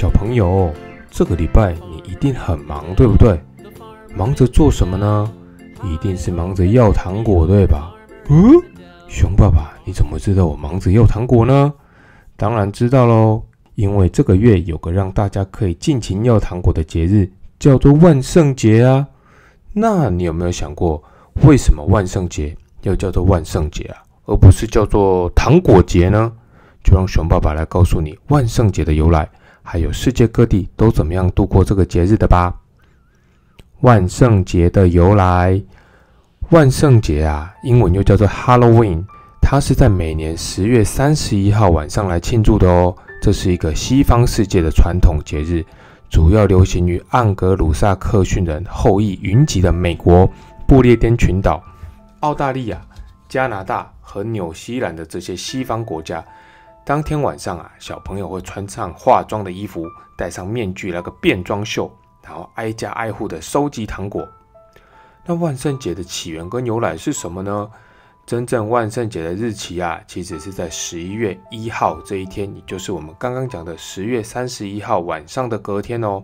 小朋友，这个礼拜你一定很忙，对不对？忙着做什么呢？一定是忙着要糖果，对吧？嗯，熊爸爸，你怎么知道我忙着要糖果呢？当然知道喽，因为这个月有个让大家可以尽情要糖果的节日，叫做万圣节啊。那你有没有想过，为什么万圣节要叫做万圣节啊，而不是叫做糖果节呢？就让熊爸爸来告诉你万圣节的由来。还有世界各地都怎么样度过这个节日的吧？万圣节的由来，万圣节啊，英文又叫做 Halloween，它是在每年十月三十一号晚上来庆祝的哦。这是一个西方世界的传统节日，主要流行于盎格鲁撒克逊人后裔云集的美国、不列颠群岛、澳大利亚、加拿大和纽西兰的这些西方国家。当天晚上啊，小朋友会穿上化妆的衣服，戴上面具，那个变装秀，然后挨家挨户的收集糖果。那万圣节的起源跟由来是什么呢？真正万圣节的日期啊，其实是在十一月一号这一天，也就是我们刚刚讲的十月三十一号晚上的隔天哦。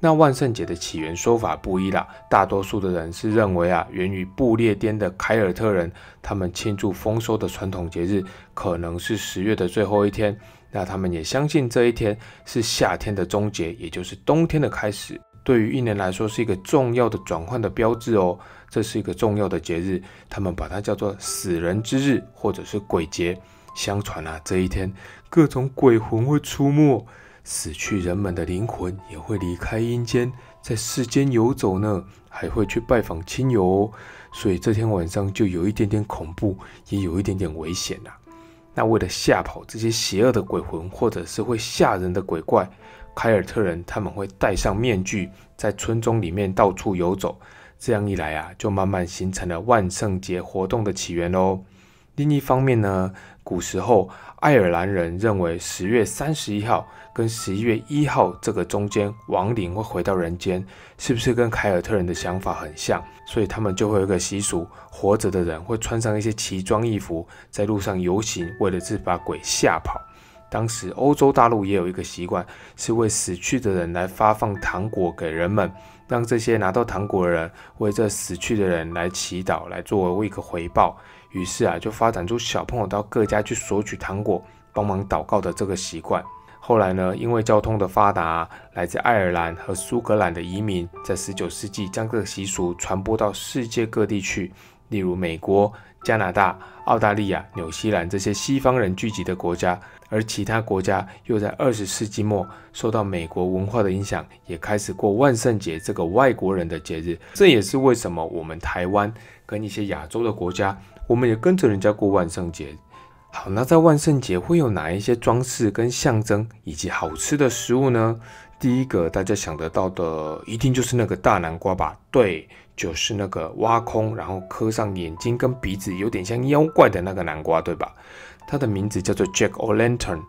那万圣节的起源说法不一啦，大多数的人是认为啊，源于不列颠的凯尔特人，他们庆祝丰收的传统节日可能是十月的最后一天。那他们也相信这一天是夏天的终结，也就是冬天的开始。对于一年来说是一个重要的转换的标志哦。这是一个重要的节日，他们把它叫做死人之日或者是鬼节。相传啊，这一天各种鬼魂会出没。死去人们的灵魂也会离开阴间，在世间游走呢，还会去拜访亲友哦。所以这天晚上就有一点点恐怖，也有一点点危险呐。那为了吓跑这些邪恶的鬼魂，或者是会吓人的鬼怪，凯尔特人他们会戴上面具，在村中里面到处游走。这样一来啊，就慢慢形成了万圣节活动的起源喽。另一方面呢，古时候爱尔兰人认为十月三十一号跟十一月一号这个中间亡灵会回到人间，是不是跟凯尔特人的想法很像？所以他们就会有一个习俗，活着的人会穿上一些奇装异服，在路上游行，为的是把鬼吓跑。当时欧洲大陆也有一个习惯，是为死去的人来发放糖果给人们，让这些拿到糖果的人为这死去的人来祈祷，来作为一个回报。于是啊，就发展出小朋友到各家去索取糖果、帮忙祷告的这个习惯。后来呢，因为交通的发达，来自爱尔兰和苏格兰的移民在19世纪将这个习俗传播到世界各地去，例如美国、加拿大、澳大利亚、纽西兰这些西方人聚集的国家。而其他国家又在20世纪末受到美国文化的影响，也开始过万圣节这个外国人的节日。这也是为什么我们台湾跟一些亚洲的国家。我们也跟着人家过万圣节。好，那在万圣节会有哪一些装饰跟象征，以及好吃的食物呢？第一个大家想得到的，一定就是那个大南瓜吧？对，就是那个挖空，然后刻上眼睛跟鼻子，有点像妖怪的那个南瓜，对吧？它的名字叫做 Jack O' Lantern。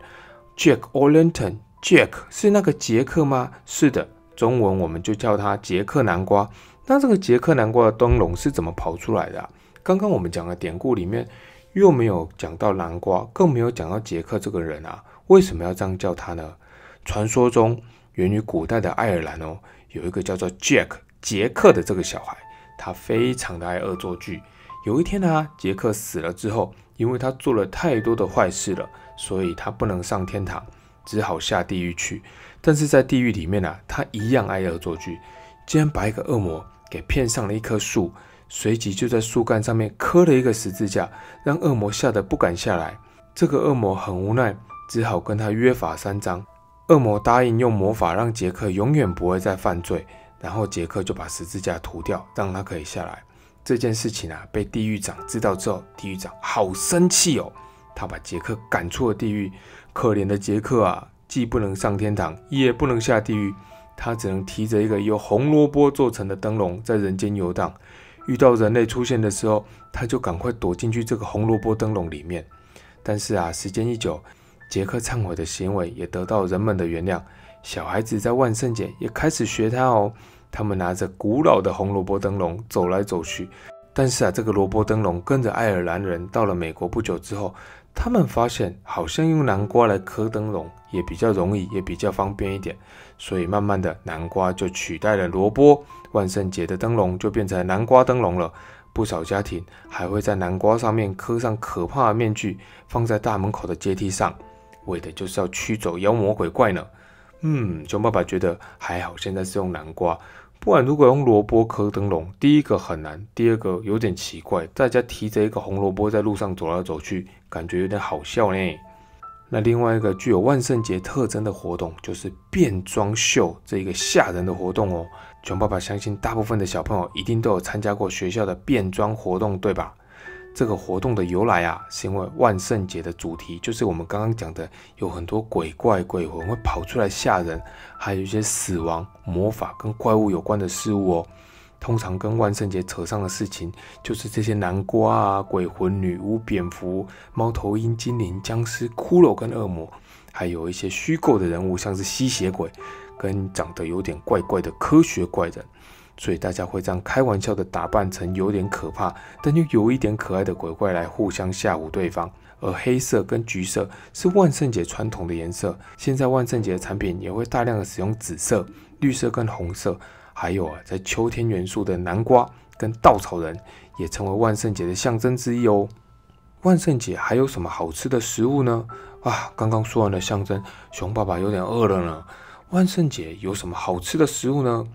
Jack O' Lantern，Jack 是那个杰克吗？是的，中文我们就叫它杰克南瓜。那这个杰克南瓜的灯笼是怎么跑出来的？刚刚我们讲的典故里面，又没有讲到南瓜，更没有讲到杰克这个人啊，为什么要这样叫他呢？传说中源于古代的爱尔兰哦，有一个叫做 Jack 杰克的这个小孩，他非常的爱恶作剧。有一天呢，杰克死了之后，因为他做了太多的坏事了，所以他不能上天堂，只好下地狱去。但是在地狱里面呢，他一样爱恶作剧，竟然把一个恶魔给骗上了一棵树。随即就在树干上面刻了一个十字架，让恶魔吓得不敢下来。这个恶魔很无奈，只好跟他约法三章。恶魔答应用魔法让杰克永远不会再犯罪，然后杰克就把十字架涂掉，让他可以下来。这件事情啊，被地狱长知道之后，地狱长好生气哦，他把杰克赶出了地狱。可怜的杰克啊，既不能上天堂，也不能下地狱，他只能提着一个由红萝卜做成的灯笼，在人间游荡。遇到人类出现的时候，他就赶快躲进去这个红萝卜灯笼里面。但是啊，时间一久，杰克忏悔的行为也得到人们的原谅。小孩子在万圣节也开始学他哦。他们拿着古老的红萝卜灯笼走来走去。但是啊，这个萝卜灯笼跟着爱尔兰人到了美国不久之后，他们发现好像用南瓜来刻灯笼也比较容易，也比较方便一点，所以慢慢的南瓜就取代了萝卜，万圣节的灯笼就变成南瓜灯笼了。不少家庭还会在南瓜上面刻上可怕的面具，放在大门口的阶梯上，为的就是要驱走妖魔鬼怪呢。嗯，熊爸爸觉得还好，现在是用南瓜，不然如果用萝卜刻灯笼，第一个很难，第二个有点奇怪，大家提着一个红萝卜在路上走来走去，感觉有点好笑呢。那另外一个具有万圣节特征的活动，就是变装秀这一个吓人的活动哦。熊爸爸相信，大部分的小朋友一定都有参加过学校的变装活动，对吧？这个活动的由来啊，是因为万圣节的主题就是我们刚刚讲的，有很多鬼怪鬼魂会跑出来吓人，还有一些死亡、魔法跟怪物有关的事物哦。通常跟万圣节扯上的事情，就是这些南瓜啊、鬼魂、女巫、蝙蝠、猫头鹰、精灵、僵尸、骷髅跟恶魔，还有一些虚构的人物，像是吸血鬼。跟长得有点怪怪的科学怪人，所以大家会这样开玩笑的打扮成有点可怕，但又有一点可爱的鬼怪来互相吓唬对方。而黑色跟橘色是万圣节传统的颜色，现在万圣节的产品也会大量的使用紫色、绿色跟红色，还有啊，在秋天元素的南瓜跟稻草人也成为万圣节的象征之一哦。万圣节还有什么好吃的食物呢？啊，刚刚说完了象征，熊爸爸有点饿了呢。万圣节有什么好吃的食物呢？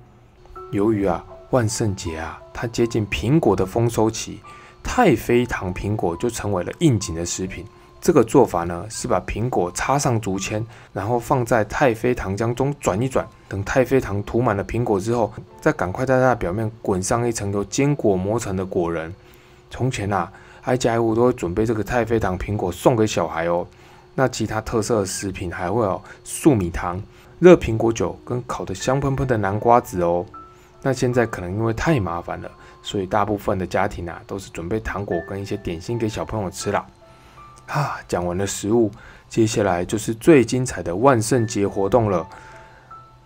由于啊，万圣节啊，它接近苹果的丰收期，太妃糖苹果就成为了应景的食品。这个做法呢，是把苹果插上竹签，然后放在太妃糖浆中转一转，等太妃糖涂满了苹果之后，再赶快在它的表面滚上一层由坚果磨成的果仁。从前啊，挨家挨户都会准备这个太妃糖苹果送给小孩哦。那其他特色的食品还会有粟米糖。热苹果酒跟烤得香喷喷的南瓜子哦，那现在可能因为太麻烦了，所以大部分的家庭啊都是准备糖果跟一些点心给小朋友吃了。啊，讲完了食物，接下来就是最精彩的万圣节活动了。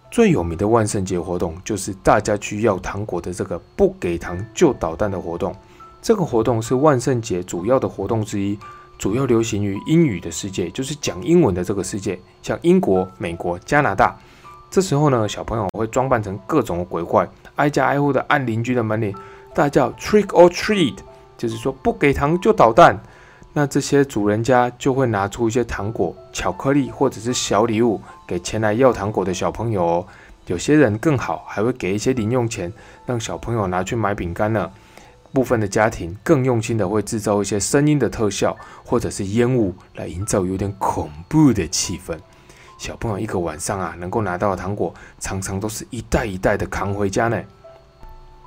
最有名的万圣节活动就是大家去要糖果的这个不给糖就捣蛋的活动。这个活动是万圣节主要的活动之一。主要流行于英语的世界，就是讲英文的这个世界，像英国、美国、加拿大。这时候呢，小朋友会装扮成各种鬼怪，挨家挨户的按邻居的门铃，大叫 “trick or treat”，就是说不给糖就捣蛋。那这些主人家就会拿出一些糖果、巧克力或者是小礼物给前来要糖果的小朋友哦。有些人更好，还会给一些零用钱，让小朋友拿去买饼干呢。部分的家庭更用心的会制造一些声音的特效，或者是烟雾，来营造有点恐怖的气氛。小朋友一个晚上啊，能够拿到的糖果，常常都是一袋一袋的扛回家呢。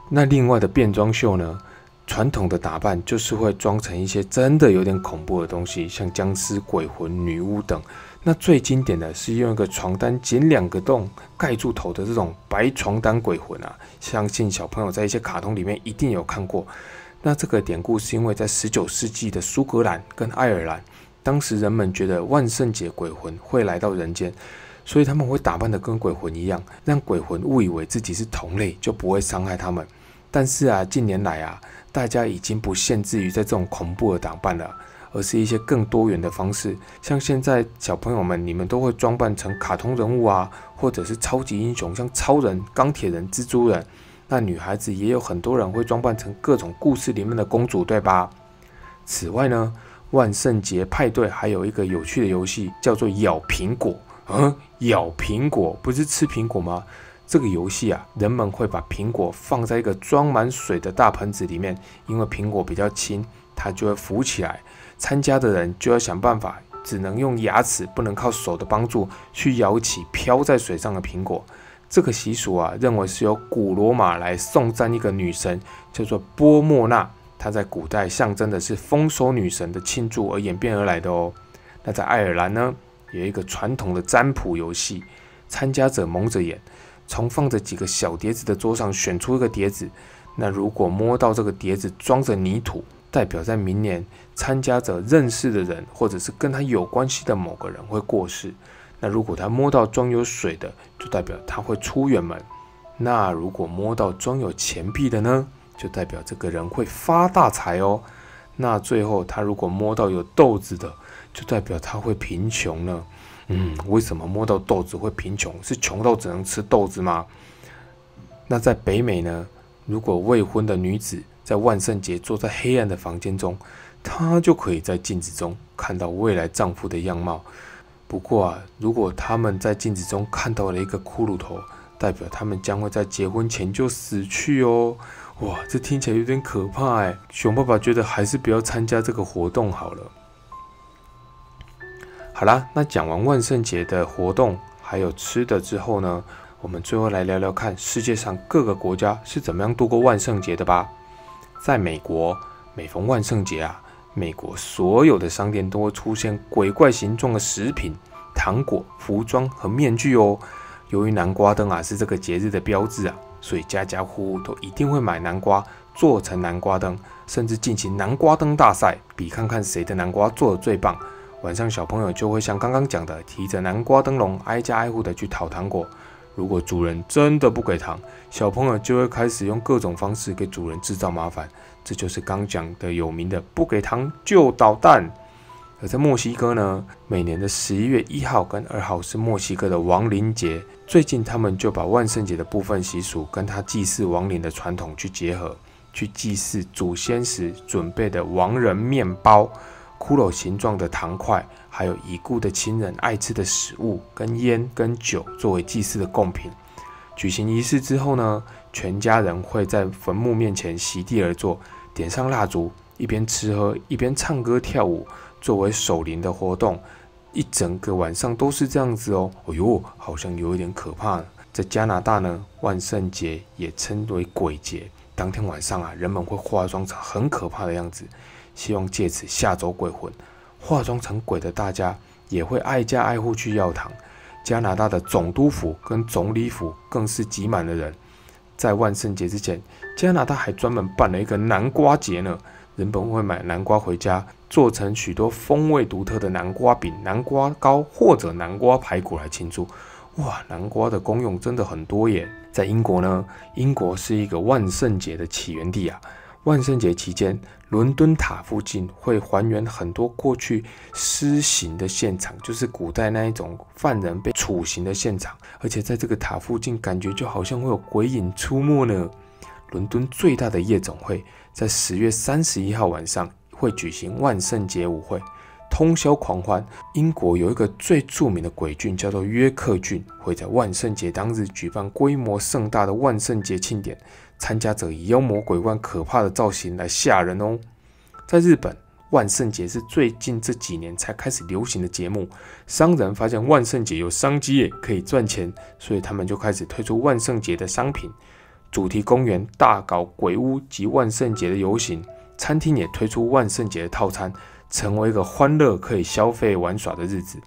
那另外的变装秀呢？传统的打扮就是会装成一些真的有点恐怖的东西，像僵尸、鬼魂、女巫等。那最经典的是用一个床单剪两个洞盖住头的这种白床单鬼魂啊，相信小朋友在一些卡通里面一定有看过。那这个典故是因为在十九世纪的苏格兰跟爱尔兰，当时人们觉得万圣节鬼魂会来到人间，所以他们会打扮的跟鬼魂一样，让鬼魂误以为自己是同类，就不会伤害他们。但是啊，近年来啊，大家已经不限制于在这种恐怖的打扮了。而是一些更多元的方式，像现在小朋友们，你们都会装扮成卡通人物啊，或者是超级英雄，像超人、钢铁人、蜘蛛人。那女孩子也有很多人会装扮成各种故事里面的公主，对吧？此外呢，万圣节派对还有一个有趣的游戏，叫做咬苹果。嗯，咬苹果不是吃苹果吗？这个游戏啊，人们会把苹果放在一个装满水的大盆子里面，因为苹果比较轻，它就会浮起来。参加的人就要想办法，只能用牙齿，不能靠手的帮助去咬起飘在水上的苹果。这个习俗啊，认为是由古罗马来颂赞一个女神，叫做波莫娜。它在古代象征的是丰收女神的庆祝而演变而来的哦。那在爱尔兰呢，有一个传统的占卜游戏，参加者蒙着眼，从放着几个小碟子的桌上选出一个碟子。那如果摸到这个碟子装着泥土，代表在明年参加者认识的人，或者是跟他有关系的某个人会过世。那如果他摸到装有水的，就代表他会出远门。那如果摸到装有钱币的呢，就代表这个人会发大财哦。那最后他如果摸到有豆子的，就代表他会贫穷呢？嗯，为什么摸到豆子会贫穷？是穷到只能吃豆子吗？那在北美呢？如果未婚的女子在万圣节坐在黑暗的房间中，她就可以在镜子中看到未来丈夫的样貌。不过啊，如果他们在镜子中看到了一个骷髅头，代表他们将会在结婚前就死去哦。哇，这听起来有点可怕哎。熊爸爸觉得还是不要参加这个活动好了。好啦，那讲完万圣节的活动还有吃的之后呢，我们最后来聊聊看世界上各个国家是怎么样度过万圣节的吧。在美国，每逢万圣节啊，美国所有的商店都会出现鬼怪形状的食品、糖果、服装和面具哦。由于南瓜灯啊是这个节日的标志啊，所以家家户户都一定会买南瓜做成南瓜灯，甚至进行南瓜灯大赛，比看看谁的南瓜做的最棒。晚上，小朋友就会像刚刚讲的，提着南瓜灯笼，挨家挨户的去讨糖果。如果主人真的不给糖，小朋友就会开始用各种方式给主人制造麻烦。这就是刚讲的有名的“不给糖就捣蛋”。而在墨西哥呢，每年的十一月一号跟二号是墨西哥的亡灵节。最近他们就把万圣节的部分习俗跟他祭祀亡灵的传统去结合，去祭祀祖先时准备的亡人面包。骷髅形状的糖块，还有已故的亲人爱吃的食物，跟烟跟酒作为祭祀的贡品。举行仪式之后呢，全家人会在坟墓面前席地而坐，点上蜡烛，一边吃喝一边唱歌跳舞，作为守灵的活动。一整个晚上都是这样子哦。哎呦，好像有一点可怕。在加拿大呢，万圣节也称为鬼节。当天晚上啊，人们会化妆成很可怕的样子。希望借此吓走鬼魂，化妆成鬼的大家也会挨家挨户去要糖。加拿大的总督府跟总理府更是挤满了人。在万圣节之前，加拿大还专门办了一个南瓜节呢。人们会买南瓜回家，做成许多风味独特的南瓜饼、南瓜糕或者南瓜排骨来庆祝。哇，南瓜的功用真的很多耶！在英国呢，英国是一个万圣节的起源地啊。万圣节期间，伦敦塔附近会还原很多过去施行的现场，就是古代那一种犯人被处刑的现场。而且在这个塔附近，感觉就好像会有鬼影出没呢。伦敦最大的夜总会在十月三十一号晚上会举行万圣节舞会，通宵狂欢。英国有一个最著名的鬼郡叫做约克郡，会在万圣节当日举办规模盛大的万圣节庆典。参加者以妖魔鬼怪可怕的造型来吓人哦。在日本，万圣节是最近这几年才开始流行的节目。商人发现万圣节有商机，可以赚钱，所以他们就开始推出万圣节的商品。主题公园大搞鬼屋及万圣节的游行，餐厅也推出万圣节的套餐，成为一个欢乐可以消费玩耍的日子。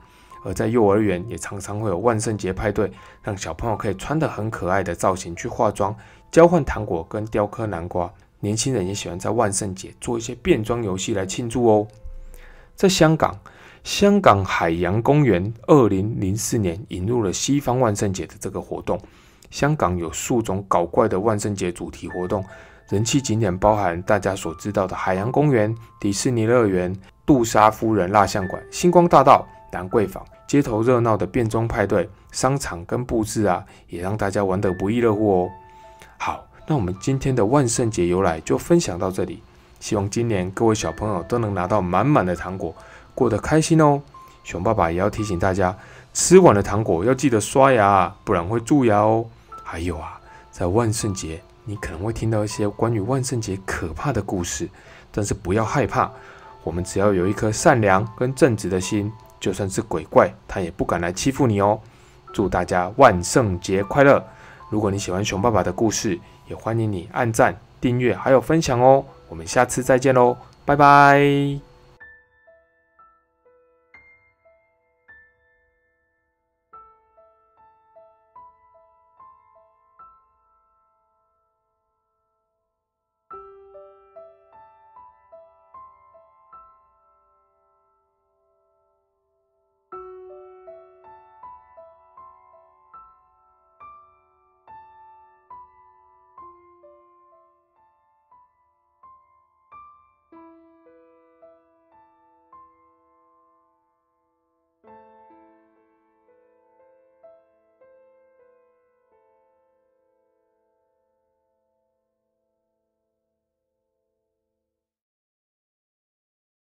而在幼儿园也常常会有万圣节派对，让小朋友可以穿得很可爱的造型去化妆。交换糖果跟雕刻南瓜，年轻人也喜欢在万圣节做一些变装游戏来庆祝哦。在香港，香港海洋公园二零零四年引入了西方万圣节的这个活动。香港有数种搞怪的万圣节主题活动，人气景点包含大家所知道的海洋公园、迪士尼乐园、杜莎夫人蜡像馆、星光大道、兰桂坊，街头热闹的变装派对，商场跟布置啊，也让大家玩得不亦乐乎哦。好，那我们今天的万圣节由来就分享到这里。希望今年各位小朋友都能拿到满满的糖果，过得开心哦。熊爸爸也要提醒大家，吃完了糖果要记得刷牙，不然会蛀牙哦。还有啊，在万圣节你可能会听到一些关于万圣节可怕的故事，但是不要害怕，我们只要有一颗善良跟正直的心，就算是鬼怪，他也不敢来欺负你哦。祝大家万圣节快乐！如果你喜欢熊爸爸的故事，也欢迎你按赞、订阅还有分享哦。我们下次再见喽，拜拜。